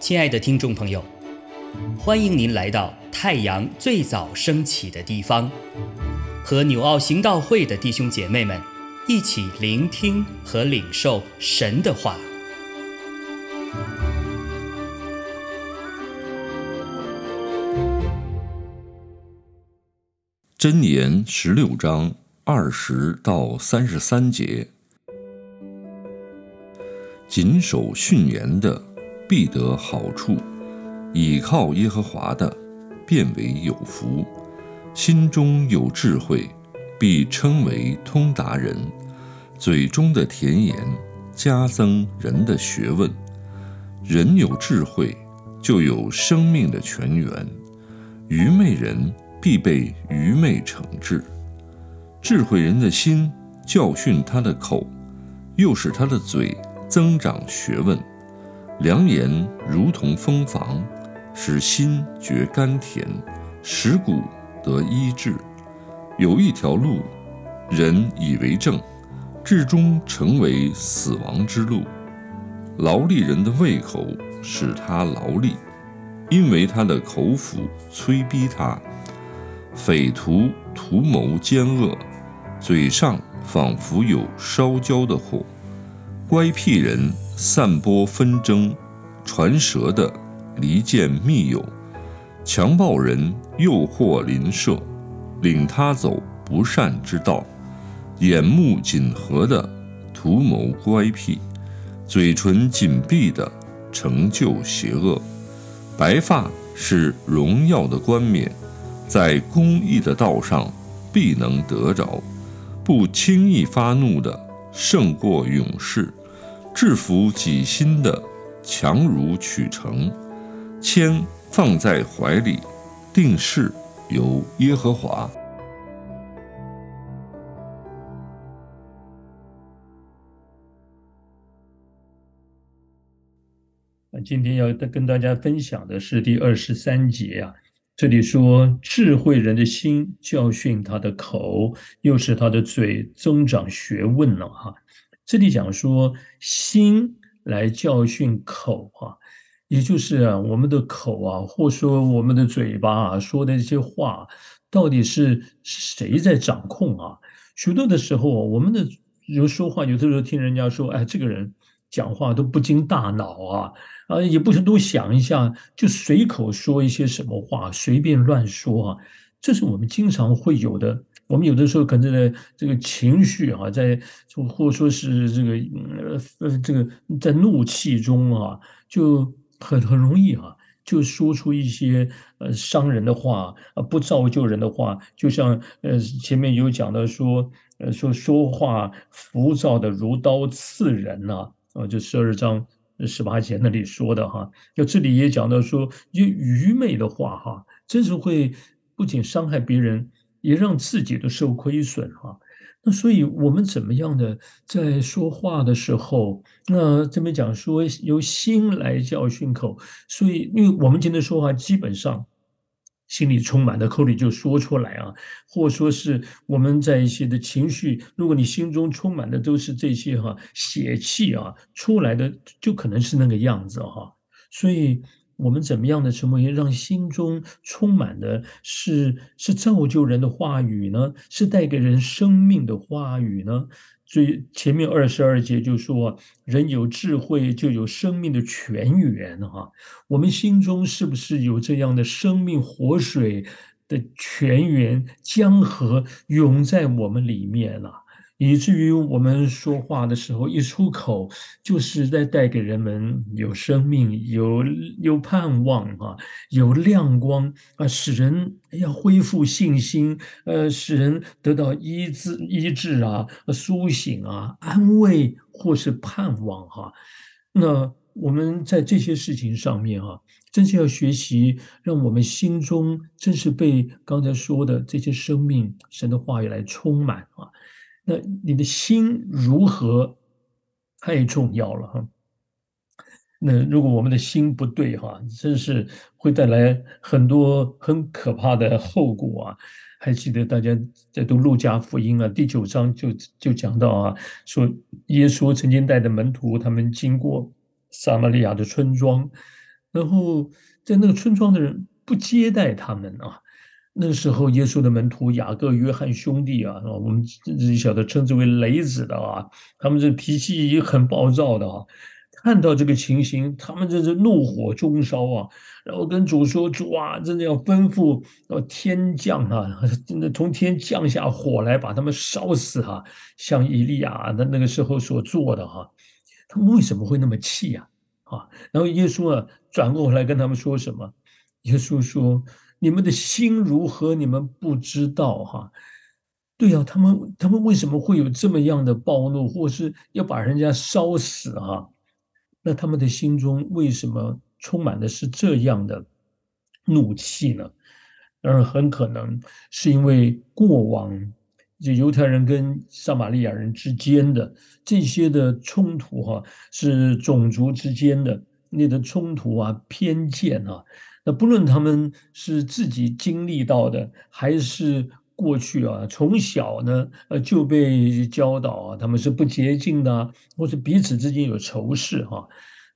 亲爱的听众朋友，欢迎您来到太阳最早升起的地方，和纽奥行道会的弟兄姐妹们一起聆听和领受神的话。箴言十六章二十到三十三节，谨守训言的。必得好处，倚靠耶和华的，变为有福。心中有智慧，必称为通达人。嘴中的甜言，加增人的学问。人有智慧，就有生命的泉源。愚昧人必被愚昧惩治。智慧人的心教训他的口，又使他的嘴增长学问。良言如同蜂房，使心觉甘甜，使骨得医治。有一条路，人以为正，至终成为死亡之路。劳力人的胃口使他劳力，因为他的口腹催逼他。匪徒图谋奸恶，嘴上仿佛有烧焦的火。乖僻人。散播纷争，传舌的离间密友，强暴人诱惑邻舍，领他走不善之道，眼目紧合的图谋乖僻，嘴唇紧闭的成就邪恶。白发是荣耀的冠冕，在公义的道上必能得着。不轻易发怒的胜过勇士。制服己心的强如取成，铅放在怀里，定是由耶和华。今天要跟大家分享的是第二十三节啊，这里说智慧人的心教训他的口，又是他的嘴增长学问了哈。这里讲说心来教训口啊，也就是啊我们的口啊，或说我们的嘴巴啊说的这些话，到底是谁在掌控啊？许多的时候，我们的有说话，有的时候听人家说，哎，这个人讲话都不经大脑啊，啊，也不是多想一下，就随口说一些什么话，随便乱说啊，这是我们经常会有的。我们有的时候可能在这个情绪啊，在或者说是这个呃这个在怒气中啊，就很很容易啊，就说出一些呃伤人的话啊，不造就人的话。就像呃前面有讲到说，呃说说话浮躁的如刀刺人呐，啊，就十二章十八节那里说的哈。就这里也讲到说，就愚昧的话哈，真是会不仅伤害别人。也让自己都受亏损哈，那所以我们怎么样的在说话的时候，那这边讲说由心来教训口，所以因为我们今天说话基本上心里充满的口里就说出来啊，或说是我们在一些的情绪，如果你心中充满的都是这些哈血气啊出来的，就可能是那个样子哈，所以。我们怎么样的成为让心中充满的是是造就人的话语呢？是带给人生命的话语呢？最前面二十二节就说，人有智慧就有生命的泉源哈。我们心中是不是有这样的生命活水的泉源江河涌在我们里面了？以至于我们说话的时候一出口，就是在带给人们有生命、有有盼望啊，有亮光啊，使人要恢复信心，呃，使人得到医治、医治啊、苏醒啊、安慰或是盼望哈。那我们在这些事情上面哈，真是要学习，让我们心中真是被刚才说的这些生命、神的话语来充满啊。那你的心如何太重要了哈？那如果我们的心不对哈，真是会带来很多很可怕的后果啊！还记得大家在读路加福音啊，第九章就就讲到啊，说耶稣曾经带着门徒他们经过撒玛利亚的村庄，然后在那个村庄的人不接待他们啊。那时候，耶稣的门徒雅各、约翰兄弟啊，我们自己晓得称之为雷子的啊，他们这脾气也很暴躁的啊。看到这个情形，他们这是怒火中烧啊，然后跟主说：“主啊，真的要吩咐要天降啊，真的从天降下火来把他们烧死哈，像以利亚的那个时候所做的哈。”他们为什么会那么气呀？啊，然后耶稣啊转过来跟他们说什么？耶稣说。你们的心如何？你们不知道哈？对呀，他们他们为什么会有这么样的暴怒，或是要把人家烧死哈？那他们的心中为什么充满的是这样的怒气呢？而很可能是因为过往就犹太人跟撒玛利亚人之间的这些的冲突哈，是种族之间的那的冲突啊、偏见啊。那不论他们是自己经历到的，还是过去啊，从小呢，呃，就被教导啊，他们是不洁净的，或者彼此之间有仇视哈，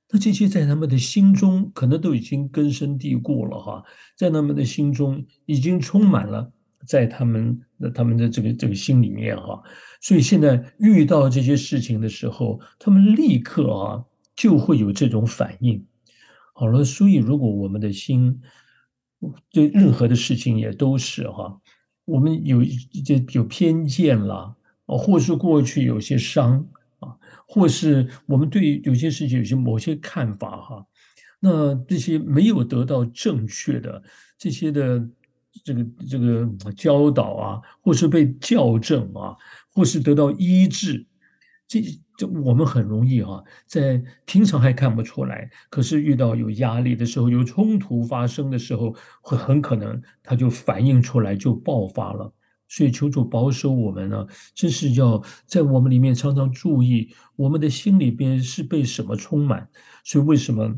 那这些在他们的心中可能都已经根深蒂固了哈，在他们的心中已经充满了，在他们的他们的这个这个心里面哈，所以现在遇到这些事情的时候，他们立刻啊就会有这种反应。好了，所以如果我们的心对任何的事情也都是哈，我们有这有偏见了，或是过去有些伤啊，或是我们对有些事情有些某些看法哈，那这些没有得到正确的这些的这个这个教导啊，或是被校正啊，或是得到医治，这。就我们很容易哈，在平常还看不出来，可是遇到有压力的时候，有冲突发生的时候，会很可能它就反映出来，就爆发了。所以求主保守我们呢，真是要在我们里面常常注意，我们的心里边是被什么充满。所以为什么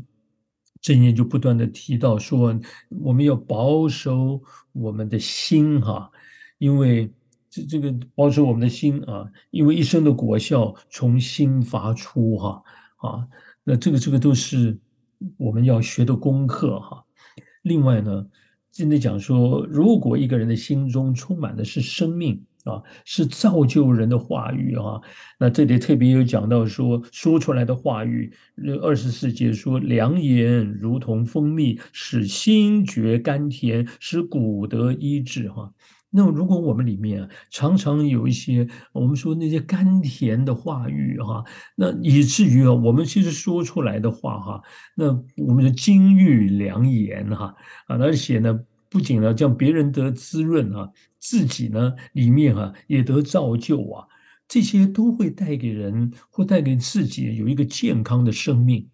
正言就不断的提到说，我们要保守我们的心哈，因为。这这个保守我们的心啊，因为一生的果效从心发出哈啊，那这个这个都是我们要学的功课哈。另外呢，今天讲说，如果一个人的心中充满的是生命啊，是造就人的话语啊，那这里特别有讲到说，说出来的话语，二十四节说，良言如同蜂蜜，使心觉甘甜，使骨得医治哈。那如果我们里面常常有一些我们说那些甘甜的话语哈，那以至于啊，我们其实说出来的话哈，那我们的金玉良言哈啊，而且呢，不仅呢将别人得滋润啊，自己呢里面啊也得造就啊，这些都会带给人或带给自己有一个健康的生命，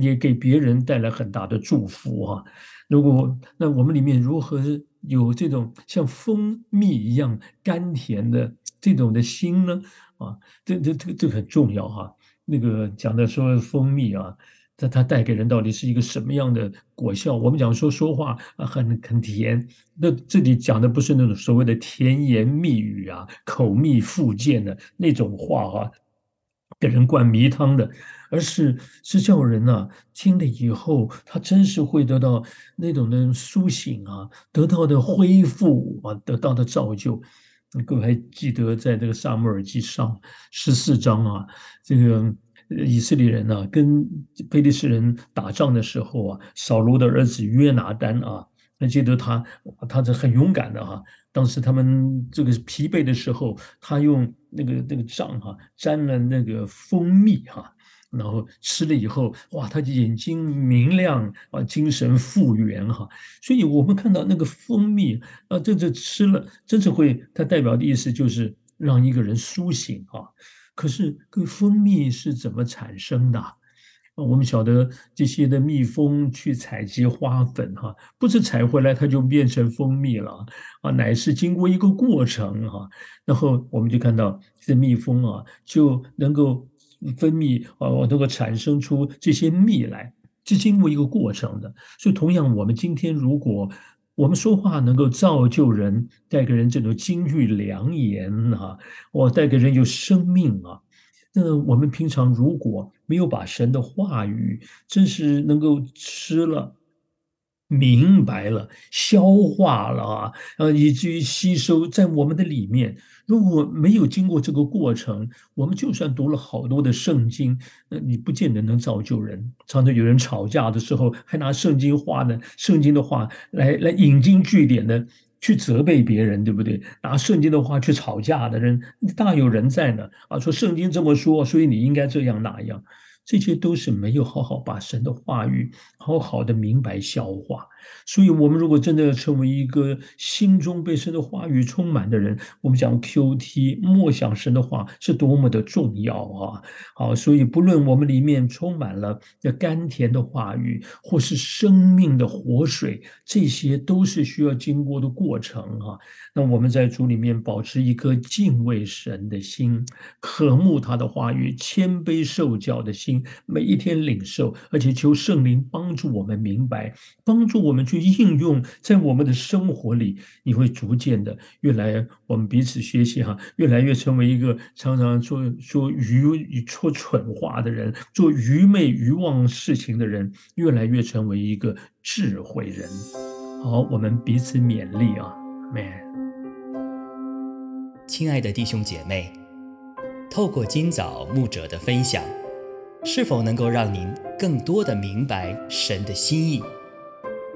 也给别人带来很大的祝福哈。如果那我们里面如何？有这种像蜂蜜一样甘甜的这种的心呢，啊，这这这这很重要哈。那个讲的说蜂蜜啊，它它带给人到底是一个什么样的果效？我们讲说说话啊很很甜，那这里讲的不是那种所谓的甜言蜜语啊、口蜜腹剑的那种话哈。给人灌迷汤的，而是是叫人啊听了以后，他真是会得到那种的苏醒啊，得到的恢复啊，得到的造就。各位还记得在这个萨母尔记上十四章啊，这个以色列人呢跟菲利士人打仗的时候啊，扫罗的儿子约拿丹啊。还记得他，他是很勇敢的哈。当时他们这个疲惫的时候，他用那个那个杖哈沾了那个蜂蜜哈，然后吃了以后，哇，他的眼睛明亮啊，精神复原哈。所以我们看到那个蜂蜜啊，这这吃了，真是会，它代表的意思就是让一个人苏醒啊。可是，个蜂蜜是怎么产生的？我们晓得这些的蜜蜂去采集花粉，哈，不是采回来它就变成蜂蜜了，啊，乃是经过一个过程，哈，然后我们就看到这蜜蜂啊就能够分泌啊，能够产生出这些蜜来，是经过一个过程的。所以，同样，我们今天如果我们说话能够造就人，带给人这种金玉良言啊，我带给人有生命啊。那我们平常如果没有把神的话语，真是能够吃了。明白了，消化了啊，以至于吸收在我们的里面。如果没有经过这个过程，我们就算读了好多的圣经，那你不见得能造就人。常常有人吵架的时候，还拿圣经话呢，圣经的话来来引经据典的去责备别人，对不对？拿圣经的话去吵架的人大有人在呢。啊，说圣经这么说，所以你应该这样那样。这些都是没有好好把神的话语好好的明白消化，所以，我们如果真的要成为一个心中被神的话语充满的人，我们讲 Q T 默想神的话是多么的重要啊！好，所以不论我们里面充满了那甘甜的话语，或是生命的活水，这些都是需要经过的过程啊。那我们在主里面保持一颗敬畏神的心，渴慕他的话语，谦卑受教的心。每一天领受，而且求圣灵帮助我们明白，帮助我我们去应用在我们的生活里。你会逐渐的越来，我们彼此学习哈，越来越成为一个常常说说愚说蠢话的人，做愚昧愚妄事情的人，越来越成为一个智慧人。好，我们彼此勉励啊，man。亲爱的弟兄姐妹，透过今早牧者的分享。是否能够让您更多的明白神的心意，